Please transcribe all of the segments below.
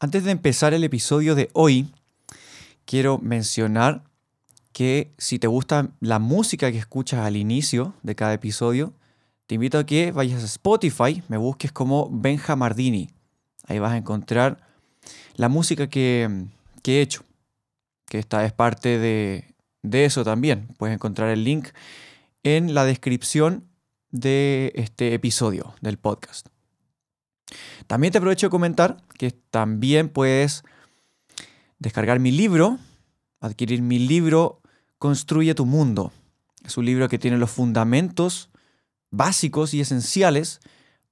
Antes de empezar el episodio de hoy, quiero mencionar que si te gusta la música que escuchas al inicio de cada episodio, te invito a que vayas a Spotify, me busques como Benja Mardini. Ahí vas a encontrar la música que, he hecho, que esta es parte de, de eso también. Puedes encontrar el link en la descripción de este episodio del podcast. También te aprovecho de comentar que también puedes descargar mi libro, adquirir mi libro Construye tu mundo. Es un libro que tiene los fundamentos básicos y esenciales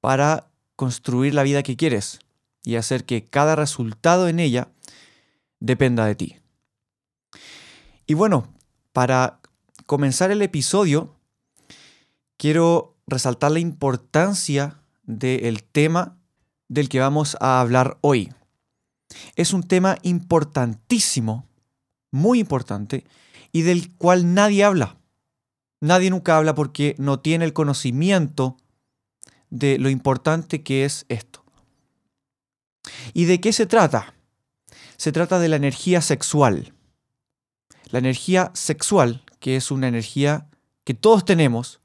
para construir la vida que quieres y hacer que cada resultado en ella dependa de ti. Y bueno, para comenzar el episodio, quiero resaltar la importancia del tema del que vamos a hablar hoy. Es un tema importantísimo, muy importante, y del cual nadie habla. Nadie nunca habla porque no tiene el conocimiento de lo importante que es esto. ¿Y de qué se trata? Se trata de la energía sexual. La energía sexual, que es una energía que todos tenemos,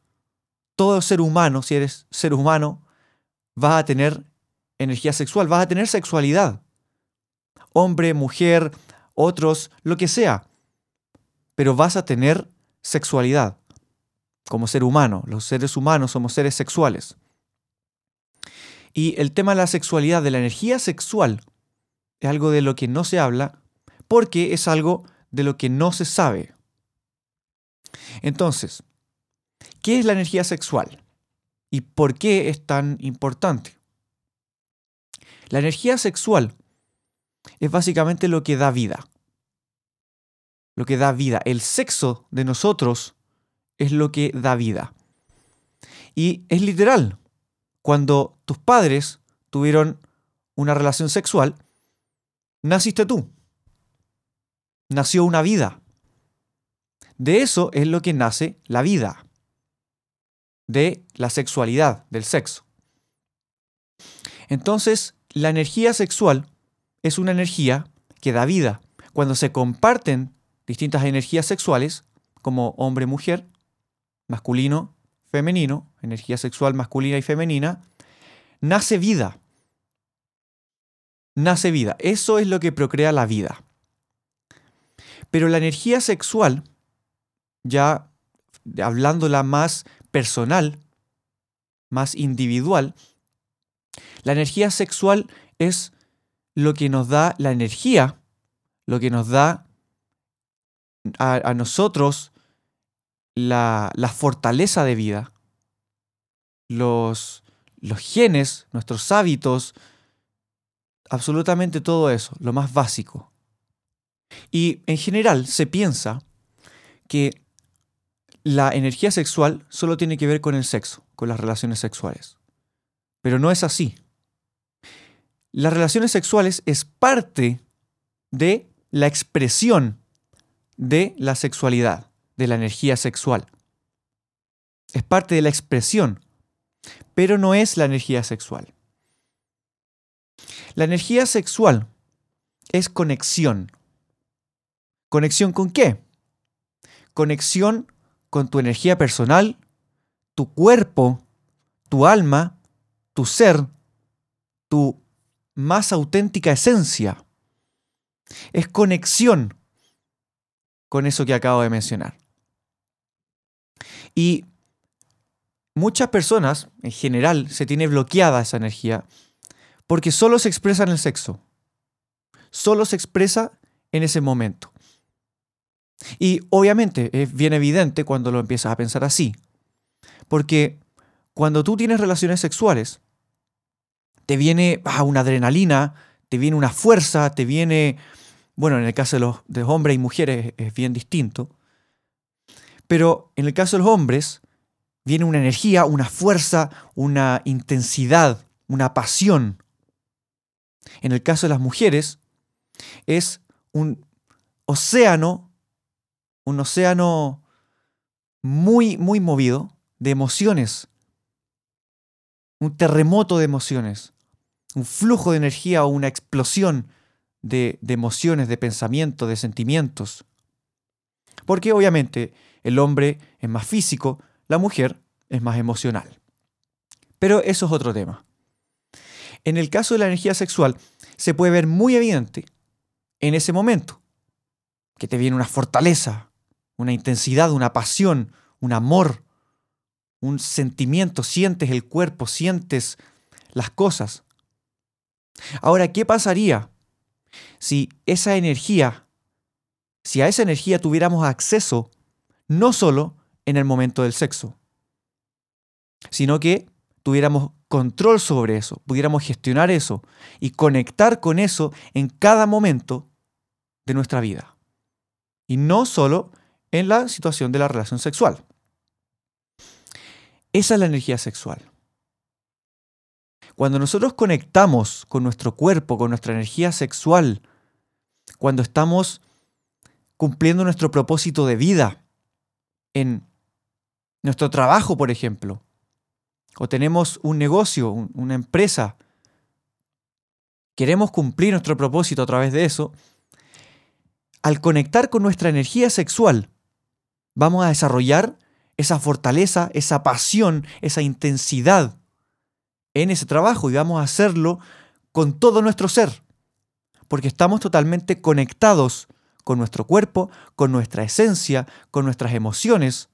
todo ser humano, si eres ser humano, va a tener energía sexual, vas a tener sexualidad. Hombre, mujer, otros, lo que sea. Pero vas a tener sexualidad como ser humano. Los seres humanos somos seres sexuales. Y el tema de la sexualidad, de la energía sexual, es algo de lo que no se habla porque es algo de lo que no se sabe. Entonces, ¿qué es la energía sexual? ¿Y por qué es tan importante? La energía sexual es básicamente lo que da vida. Lo que da vida. El sexo de nosotros es lo que da vida. Y es literal. Cuando tus padres tuvieron una relación sexual, naciste tú. Nació una vida. De eso es lo que nace la vida. De la sexualidad, del sexo. Entonces, la energía sexual es una energía que da vida. Cuando se comparten distintas energías sexuales, como hombre-mujer, masculino, femenino, energía sexual masculina y femenina, nace vida. Nace vida. Eso es lo que procrea la vida. Pero la energía sexual, ya hablándola más personal, más individual, la energía sexual es lo que nos da la energía, lo que nos da a, nosotros la, fortaleza de vida, los, los genes, nuestros hábitos, absolutamente todo eso, lo más básico. Y en general se piensa que la energía sexual solo tiene que ver con el sexo, con las relaciones sexuales. Pero no es así las relaciones sexuales es parte de la expresión de la sexualidad, de la energía sexual. Es parte de la expresión, pero no es la energía sexual. La energía sexual es conexión. ¿Conexión con qué? Conexión con tu energía personal, tu cuerpo, tu alma, tu ser, tu más auténtica esencia. Es conexión con eso que acabo de mencionar. Y muchas personas, en general, se tiene bloqueada esa energía porque solo se expresa en el sexo. Solo se expresa en ese momento. Y obviamente es bien evidente cuando lo empiezas a pensar así. Porque cuando tú tienes relaciones sexuales, te viene ah, una adrenalina, te viene una fuerza, te viene, bueno, en el caso de los, hombres y mujeres es bien distinto, pero en el caso de los hombres viene una energía, una fuerza, una intensidad, una pasión. En el caso de las mujeres es un océano, un océano muy, muy movido de emociones, un terremoto de emociones, un flujo de energía o una explosión de, emociones, de pensamientos, de sentimientos. Porque obviamente el hombre es más físico, la mujer es más emocional. Pero eso es otro tema. En el caso de la energía sexual, se puede ver muy evidente en ese momento que te viene una fortaleza, una intensidad, una pasión, un amor, un sentimiento, sientes el cuerpo, sientes las cosas. Ahora, ¿qué pasaría si esa energía, si a esa energía tuviéramos acceso no solo en el momento del sexo, sino que tuviéramos control sobre eso, pudiéramos gestionar eso y conectar con eso en cada momento de nuestra vida. Y no solo en la situación de la relación sexual. Esa es la energía sexual. Cuando nosotros conectamos con nuestro cuerpo, con nuestra energía sexual, cuando estamos cumpliendo nuestro propósito de vida en nuestro trabajo, por ejemplo, o tenemos un negocio, una empresa, queremos cumplir nuestro propósito a través de eso, al conectar con nuestra energía sexual, vamos a desarrollar esa fortaleza, esa pasión, esa intensidad en ese trabajo y vamos a hacerlo con todo nuestro ser, porque estamos totalmente conectados con nuestro cuerpo, con nuestra esencia, con nuestras emociones,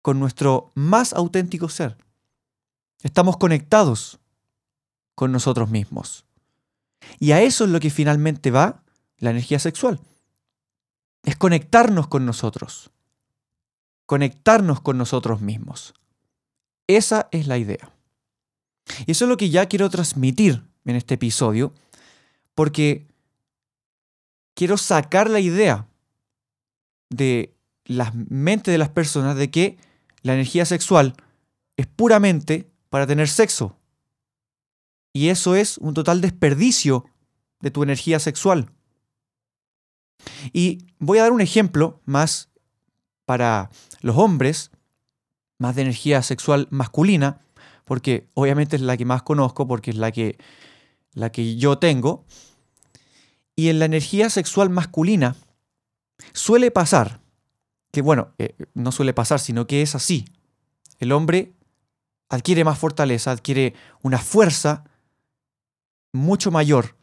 con nuestro más auténtico ser. Estamos conectados con nosotros mismos. Y a eso es lo que finalmente va la energía sexual. Es conectarnos con nosotros. Conectarnos con nosotros mismos. Esa es la idea. Y eso es lo que ya quiero transmitir en este episodio, porque quiero sacar la idea de la mente de las personas de que la energía sexual es puramente para tener sexo. Y eso es un total desperdicio de tu energía sexual. Y voy a dar un ejemplo más para los hombres, más de energía sexual masculina, porque obviamente es la que más conozco, porque es la que, la que yo tengo. Y en la energía sexual masculina suele pasar, que bueno, eh, no suele pasar, sino que es así. El hombre adquiere más fortaleza, adquiere una fuerza mucho mayor,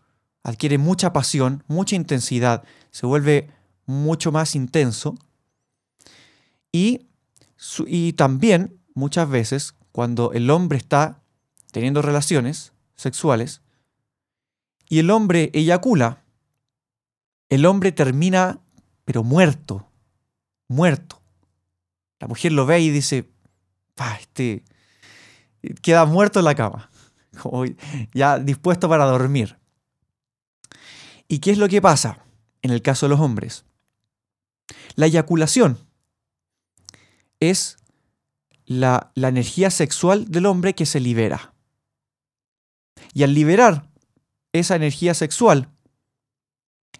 adquiere mucha pasión, mucha intensidad, se vuelve mucho más intenso. Y, y también muchas veces cuando el hombre está teniendo relaciones sexuales y el hombre eyacula, el hombre termina pero muerto, muerto. La mujer lo ve y dice, este queda muerto en la cama, ya dispuesto para dormir. ¿Y qué es lo que pasa en el caso de los hombres? La eyaculación es la, la energía sexual del hombre que se libera. Y al liberar esa energía sexual,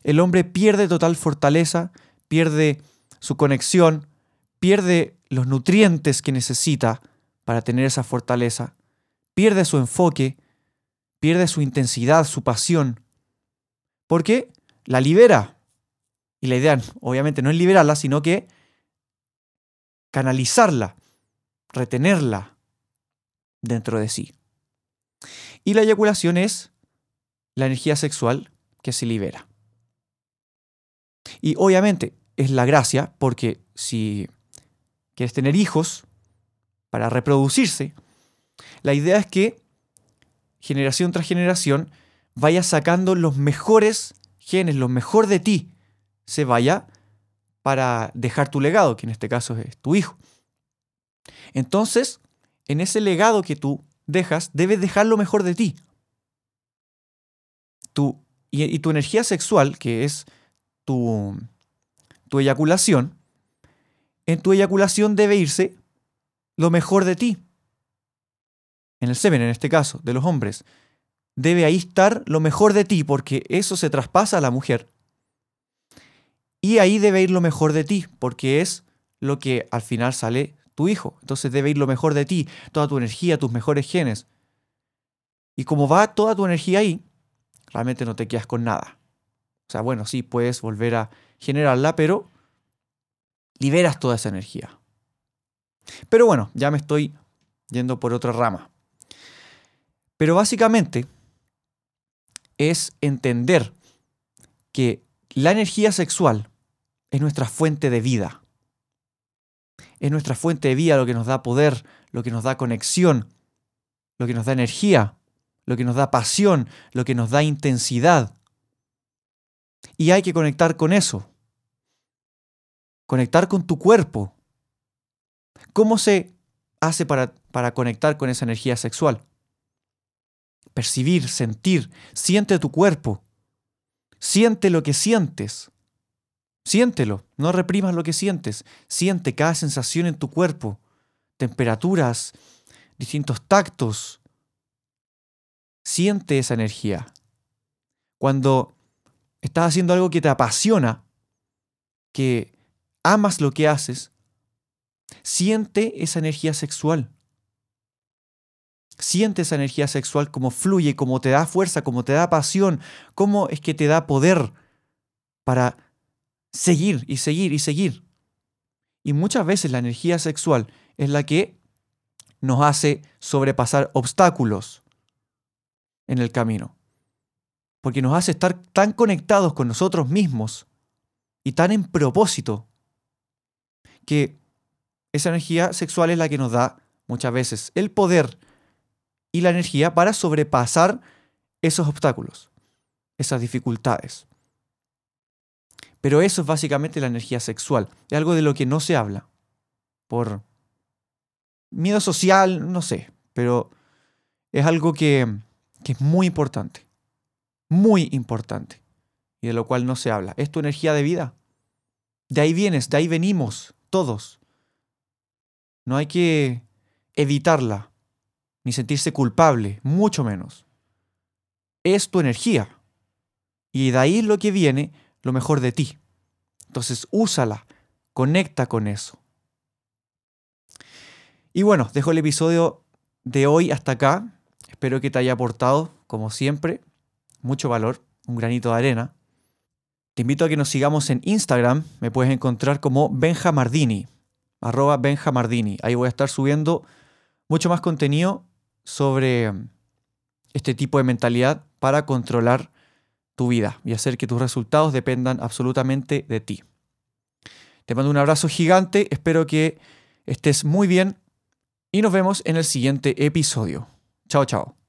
el hombre pierde total fortaleza, pierde su conexión, pierde los nutrientes que necesita para tener esa fortaleza, pierde su enfoque, pierde su intensidad, su pasión, porque la libera. Y la idea, obviamente, no es liberarla, sino que canalizarla, retenerla dentro de sí. Y la eyaculación es la energía sexual que se libera. Y obviamente es la gracia, porque si quieres tener hijos para reproducirse, la idea es que generación tras generación vayas sacando los mejores genes, lo mejor de ti, se vaya para dejar tu legado, que en este caso es tu hijo. Entonces, en ese legado que tú dejas, debes dejar lo mejor de ti. Y, tu energía sexual, que es tu eyaculación, en tu eyaculación debe irse lo mejor de ti. En el semen, en este caso, de los hombres. Debe ahí estar lo mejor de ti, porque eso se traspasa a la mujer. Y ahí debe ir lo mejor de ti, porque es lo que al final sale tu hijo. Entonces debe ir lo mejor de ti, toda tu energía, tus mejores genes. Y como va toda tu energía ahí, realmente no te quedas con nada. O sea, bueno, sí, puedes volver a generarla, pero liberas toda esa energía. Pero bueno, ya me estoy yendo por otra rama. Pero básicamente es entender que la energía sexual es nuestra fuente de vida es nuestra fuente de vida, lo que nos da poder, lo que nos da conexión, lo que nos da energía, lo que nos da pasión, lo que nos da intensidad. Y hay que conectar con eso. Conectar con tu cuerpo. ¿Cómo se hace para, para conectar con esa energía sexual? Percibir, sentir, siente tu cuerpo. Siente lo que sientes. Siéntelo, no reprimas lo que sientes. Siente cada sensación en tu cuerpo, temperaturas, distintos tactos. Siente esa energía. Cuando estás haciendo algo que te apasiona, que amas lo que haces, siente esa energía sexual. Siente esa energía sexual como fluye, como te da fuerza, como te da pasión, cómo es que te da poder para seguir y seguir y seguir. Y muchas veces la energía sexual es la que nos hace sobrepasar obstáculos en el camino. Porque nos hace estar tan conectados con nosotros mismos y tan en propósito que esa energía sexual es la que nos da muchas veces el poder y la energía para sobrepasar esos obstáculos, esas dificultades. Pero eso es básicamente la energía sexual. Es algo de lo que no se habla. Por miedo social, no sé. Pero es algo que, que es muy importante. Muy importante. Y de lo cual no se habla. Es tu energía de vida. De ahí vienes, de ahí venimos, todos. No hay que evitarla, ni sentirse culpable, mucho menos. Es tu energía. Y de ahí lo que viene lo mejor de ti. Entonces úsala, conecta con eso. Y bueno, dejo el episodio de hoy hasta acá. Espero que te haya aportado, como siempre, mucho valor, un granito de arena. Te invito a que nos sigamos en Instagram. Me puedes encontrar como Benjamardini, arroba Benjamardini. Ahí voy a estar subiendo mucho más contenido sobre este tipo de mentalidad para controlar tu vida y hacer que tus resultados dependan absolutamente de ti. Te mando un abrazo gigante, espero que estés muy bien y nos vemos en el siguiente episodio. Chao, chao.